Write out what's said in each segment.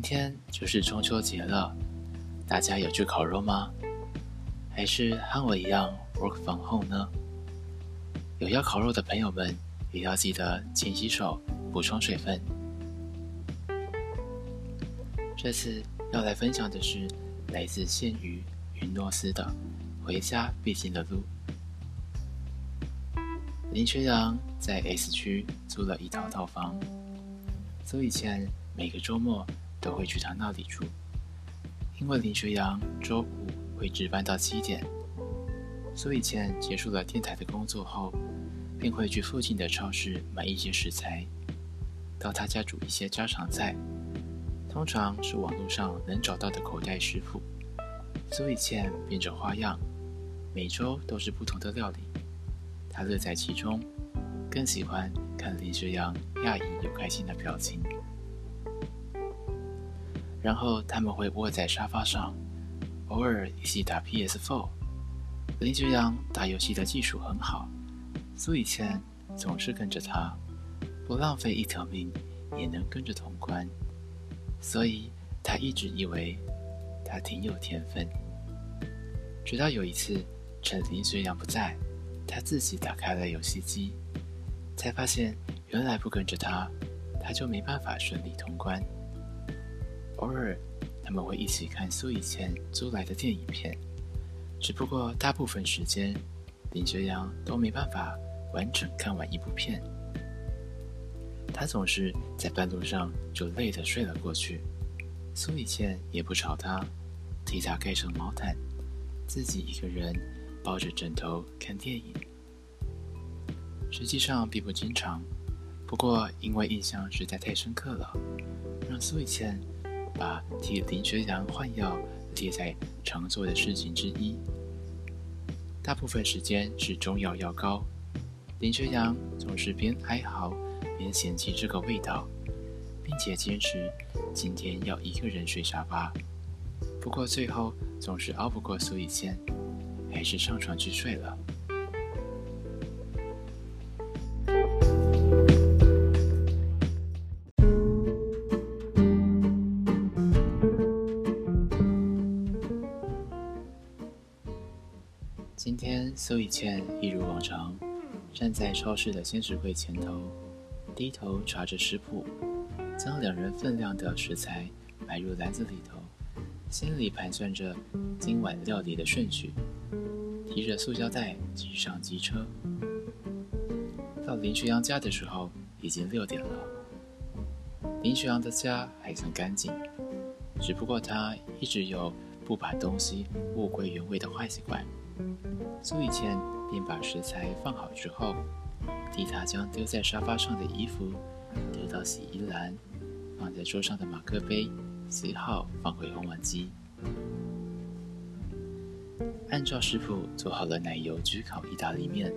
明天就是中秋节了，大家有去烤肉吗？还是和我一样 work from home 呢？有要烤肉的朋友们，也要记得勤洗手，补充水分。这次要来分享的是来自县于云诺斯的《回家必经的路》。林学阳在 S 区租了一套套房，租以前每个周末。都会去他那里住，因为林学阳周五会值班到七点，所以倩结束了电台的工作后，便会去附近的超市买一些食材，到他家煮一些家常菜，通常是网络上能找到的口袋食谱，所以倩变着花样，每周都是不同的料理，他乐在其中，更喜欢看林学阳讶异又开心的表情。然后他们会窝在沙发上，偶尔一起打 PS4。林学阳打游戏的技术很好，苏以倩总是跟着他，不浪费一条命也能跟着通关，所以他一直以为他挺有天分。直到有一次，趁林学阳不在，他自己打开了游戏机，才发现原来不跟着他，他就没办法顺利通关。偶尔，他们会一起看苏以前租来的电影片，只不过大部分时间，林学阳都没办法完整看完一部片。他总是在半路上就累得睡了过去，苏以前也不吵他，替他盖上毛毯，自己一个人抱着枕头看电影。实际上并不经常，不过因为印象实在太深刻了，让苏以前。把替林学阳换药列在常做的事情之一。大部分时间是中药药膏，林学阳总是边哀嚎边嫌弃这个味道，并且坚持今天要一个人睡沙发。不过最后总是熬不过苏以谦，还是上床去睡了。今天，苏以倩一如往常，站在超市的鲜食柜前头，低头查着食谱，将两人分量的食材摆入篮子里头，心里盘算着今晚料理的顺序，提着塑胶袋挤上机车。到林学阳家的时候，已经六点了。林学阳的家还算干净，只不过他一直有不把东西物归原位的坏习惯。苏以倩便把食材放好之后，替他将丢在沙发上的衣服丢到洗衣篮，放在桌上的马克杯洗好放回烘碗机。按照食谱做好了奶油焗烤意大利面，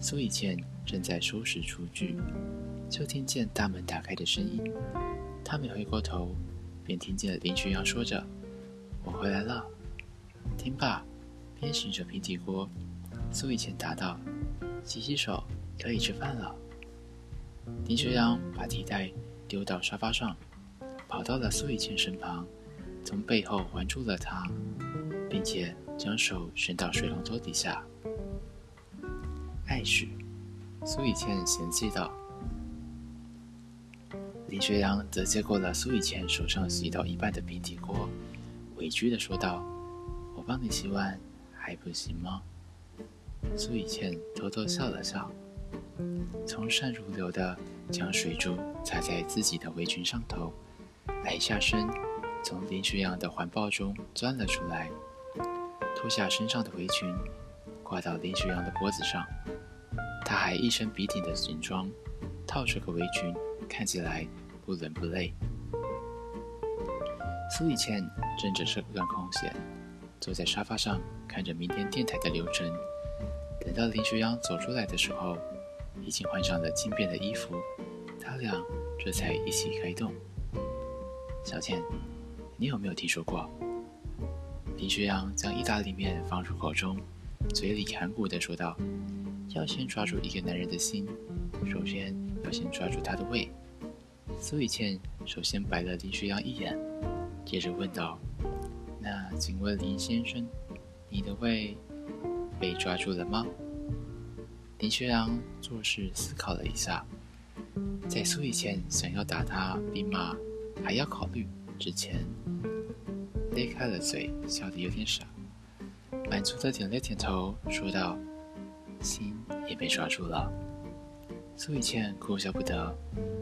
苏以倩正在收拾厨具，就听见大门打开的声音。他没回过头，便听见林学阳说着：“我回来了，听爸。”边洗着平底锅，苏以前答道：“洗洗手，可以吃饭了。”林学阳把提袋丢到沙发上，跑到了苏以倩身旁，从背后环住了她，并且将手伸到水龙头底下。爱许，苏以倩嫌弃道。林学阳则接过了苏以倩手上洗到一半的平底锅，委屈的说道：“我帮你洗碗。”还不行吗？苏以倩偷偷笑了笑，从善如流的将水珠擦在自己的围裙上头，矮下身，从林学阳的环抱中钻了出来，脱下身上的围裙，挂到林学阳的脖子上。他还一身笔挺的军装，套着个围裙，看起来不冷不累。苏以倩正着这段空闲。坐在沙发上看着明天电台的流程，等到林学阳走出来的时候，已经换上了轻便的衣服，他俩这才一起开动。小倩，你有没有听说过？林学阳将意大利面放入口中，嘴里含糊的说道：“要先抓住一个男人的心，首先要先抓住他的胃。”苏以倩首先白了林学阳一眼，接着问道：“请问林先生，你的胃被抓住了吗？”林学阳做事思考了一下，在苏以倩想要打他比骂还要考虑之前，咧开了嘴，笑得有点傻，满足的点了点头，说道：“心也被抓住了。”苏以倩哭笑不得，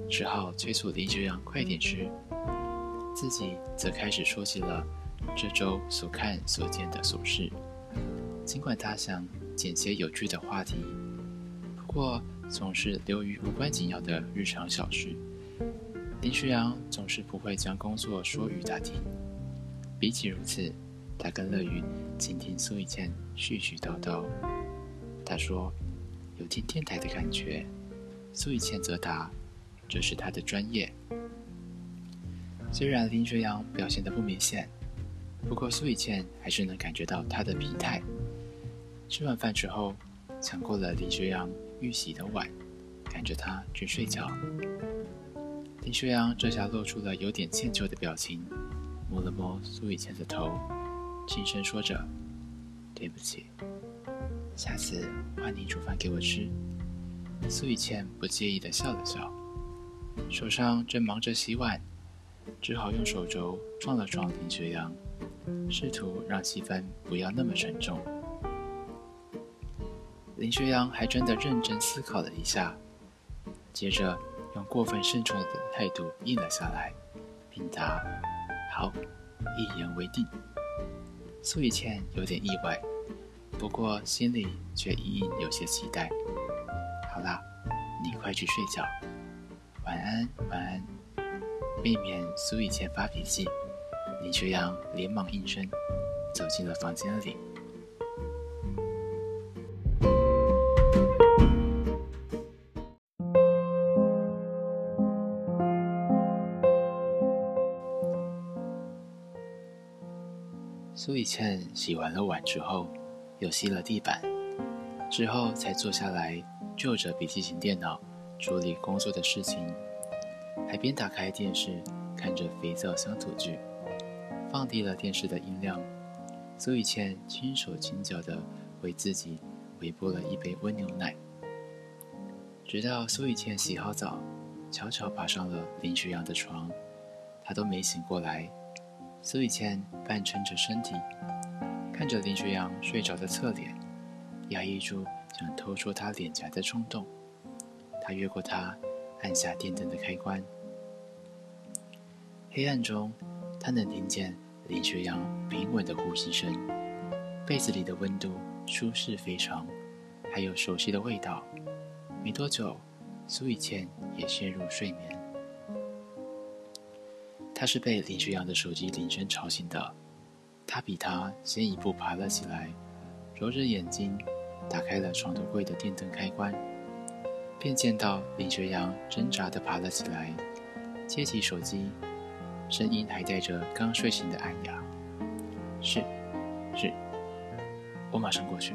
只好催促林学阳快点吃，自己则开始说起了这周所看所见的琐事。尽管他想捡些有趣的话题，不过总是流于无关紧要的日常小事。林学阳总是不会将工作说与他听，比起如此，他更乐于倾听苏以倩絮絮叨叨。他说：“有听电台的感觉。”苏以倩则答：“这是他的专业。”虽然林学阳表现得不明显，不过苏以倩还是能感觉到他的疲态。吃完饭之后，抢过了林学阳预洗的碗，赶着他去睡觉。林学阳这下露出了有点歉疚的表情，摸了摸苏以倩的头，轻声说着：“对不起，下次换你煮饭给我吃。”苏以倩不介意的笑了笑，手上正忙着洗碗，只好用手肘撞了撞林学阳，试图让气氛不要那么沉重。林学阳还真的认真思考了一下，接着用过分慎重的态度应了下来，并答：“好，一言为定。”苏以倩有点意外，不过心里却隐隐有些期待。好啦，你快去睡觉，晚安，晚安。避免苏以倩发脾气，林学阳连忙应声，走进了房间里。苏以倩洗完了碗之后，又吸了地板，之后才坐下来。就着笔记型电脑处理工作的事情，还边打开电视看着肥皂乡土剧，放低了电视的音量。苏以倩轻手轻脚的为自己微波了一杯温牛奶，直到苏以倩洗好澡，悄悄爬上了林学阳的床，他都没醒过来。苏以倩半撑着身体，看着林学阳睡着的侧脸，压抑住。想偷戳他脸颊的冲动，他越过他，按下电灯的开关。黑暗中，他能听见林学阳平稳的呼吸声，被子里的温度舒适非常，还有熟悉的味道。没多久，苏以倩也陷入睡眠。她是被林学阳的手机铃声吵醒的，他比他先一步爬了起来，揉着眼睛。打开了床头柜的电灯开关，便见到林学阳挣扎地爬了起来，接起手机，声音还带着刚睡醒的暗哑：“是，是，我马上过去。”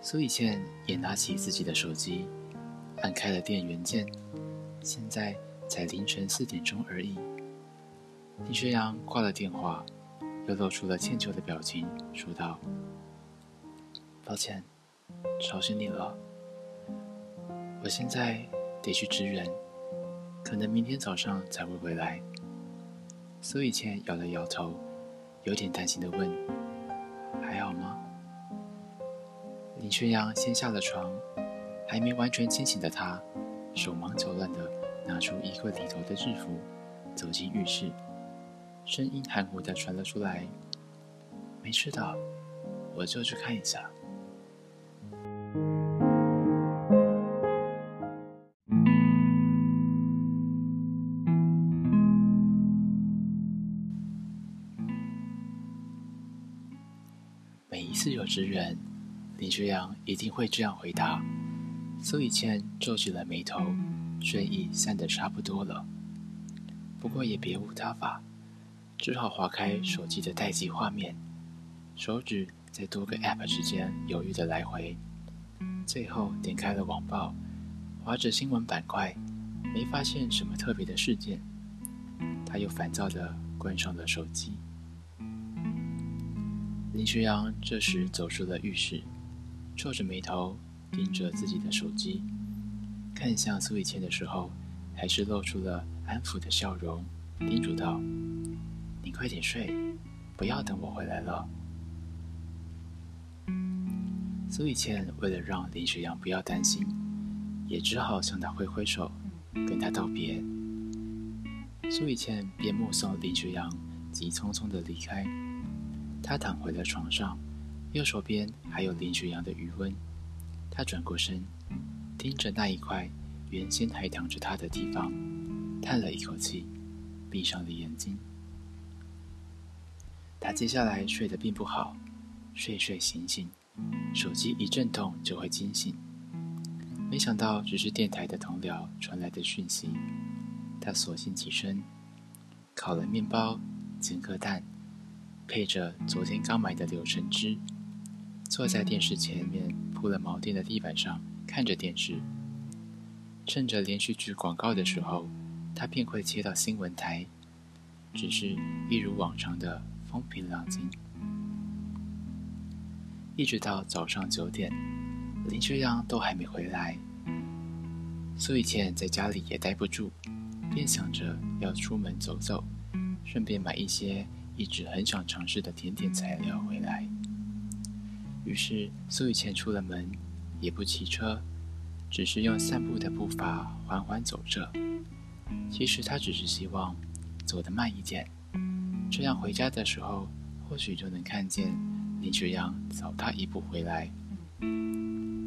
苏以倩也拿起自己的手机，按开了电源键。现在才凌晨四点钟而已。林学阳挂了电话，又露出了歉疚的表情，说道。抱歉，吵醒你了。我现在得去支援，可能明天早上才会回来。苏以倩摇了摇头，有点担心的问：“还好吗？”林学阳先下了床，还没完全清醒的他，手忙脚乱的拿出衣柜里头的制服，走进浴室，声音含糊的传了出来：“没事的，我就去看一下。”每一次有支援，林学阳一定会这样回答。苏以倩皱起了眉头，睡意散得差不多了，不过也别无他法，只好划开手机的待机画面，手指在多个 App 之间犹豫的来回，最后点开了网报，划着新闻板块，没发现什么特别的事件，他又烦躁的关上了手机。林学阳这时走出了浴室，皱着眉头盯着自己的手机，看向苏以倩的时候，还是露出了安抚的笑容，叮嘱道：“你快点睡，不要等我回来了。”苏以倩为了让林学阳不要担心，也只好向他挥挥手，跟他道别。苏以倩便目送林学阳急匆匆的离开。他躺回了床上，右手边还有林雪阳的余温。他转过身，盯着那一块原先还躺着他的地方，叹了一口气，闭上了眼睛。他接下来睡得并不好，睡睡醒醒，手机一震动就会惊醒。没想到只是电台的同僚传来的讯息，他索性起身，烤了面包，煎个蛋。配着昨天刚买的柳橙汁，坐在电视前面铺了毛垫的地板上看着电视。趁着连续剧广告的时候，他便会切到新闻台，只是一如往常的风平浪静。一直到早上九点，林学阳都还没回来，苏以倩在家里也待不住，便想着要出门走走，顺便买一些。一直很想尝试的甜点材料回来，于是苏雨倩出了门，也不骑车，只是用散步的步伐缓缓走着。其实她只是希望走得慢一点，这样回家的时候或许就能看见林学阳早她一步回来。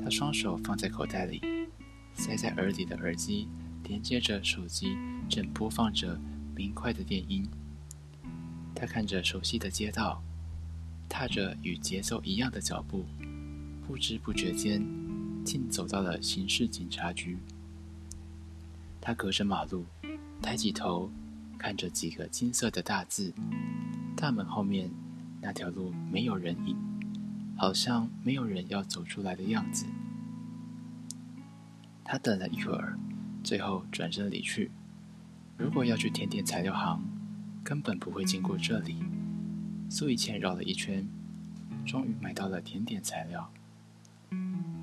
她双手放在口袋里，塞在耳里的耳机连接着手机，正播放着明快的电音。他看着熟悉的街道，踏着与节奏一样的脚步，不知不觉间，竟走到了刑事警察局。他隔着马路，抬起头，看着几个金色的大字。大门后面那条路没有人影，好像没有人要走出来的样子。他等了一会儿，最后转身离去。如果要去甜点材料行。根本不会经过这里。苏以倩绕了一圈，终于买到了甜点材料。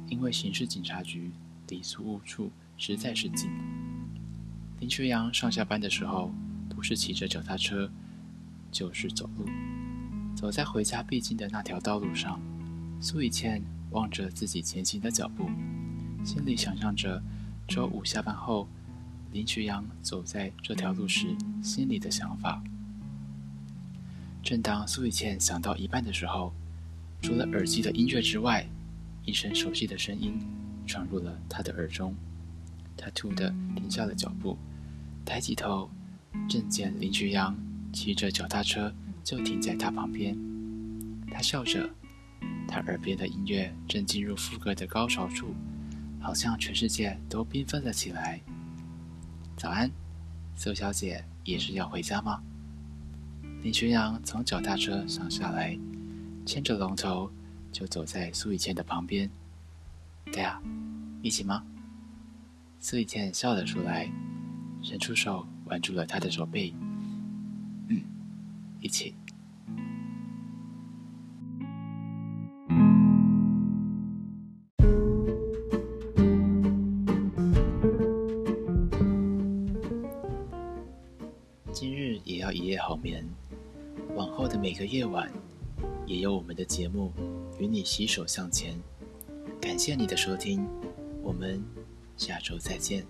因为刑事警察局离租屋处实在是近。林学阳上下班的时候，不是骑着脚踏车，就是走路。走在回家必经的那条道路上，苏以倩望着自己前行的脚步，心里想象着周五下班后。林学阳走在这条路时，心里的想法。正当苏以倩想到一半的时候，除了耳机的音乐之外，一声熟悉的声音传入了他的耳中。他突地停下了脚步，抬起头，正见林学阳骑着脚踏车就停在他旁边。他笑着，他耳边的音乐正进入副歌的高潮处，好像全世界都缤纷了起来。早安，苏小姐，也是要回家吗？林学阳从脚踏车上下来，牵着龙头就走在苏以倩的旁边。对啊，一起吗？苏以倩笑了出来，伸出手挽住了他的手背。嗯，一起。今日也要一夜好眠，往后的每个夜晚，也有我们的节目与你携手向前。感谢你的收听，我们下周再见。